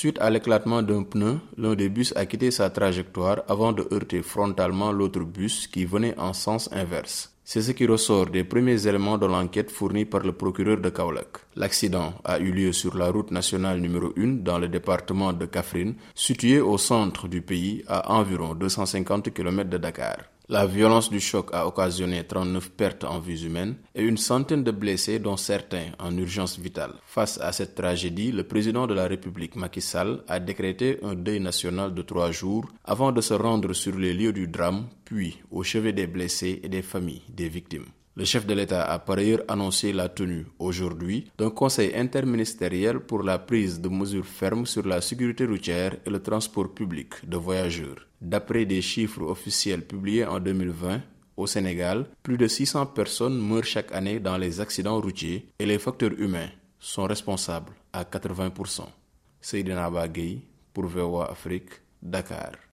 Suite à l'éclatement d'un pneu, l'un des bus a quitté sa trajectoire avant de heurter frontalement l'autre bus qui venait en sens inverse. C'est ce qui ressort des premiers éléments de l'enquête fournie par le procureur de Kaolak. L'accident a eu lieu sur la route nationale numéro 1 dans le département de Kafrine, situé au centre du pays à environ 250 km de Dakar. La violence du choc a occasionné 39 pertes en vies humaines et une centaine de blessés dont certains en urgence vitale. Face à cette tragédie, le président de la République Macky Sall a décrété un deuil national de trois jours avant de se rendre sur les lieux du drame puis au chevet des blessés et des familles des victimes. Le chef de l'État a par ailleurs annoncé la tenue aujourd'hui d'un conseil interministériel pour la prise de mesures fermes sur la sécurité routière et le transport public de voyageurs. D'après des chiffres officiels publiés en 2020, au Sénégal, plus de 600 personnes meurent chaque année dans les accidents routiers et les facteurs humains sont responsables à 80%. Seydina pour VOA Afrique, Dakar.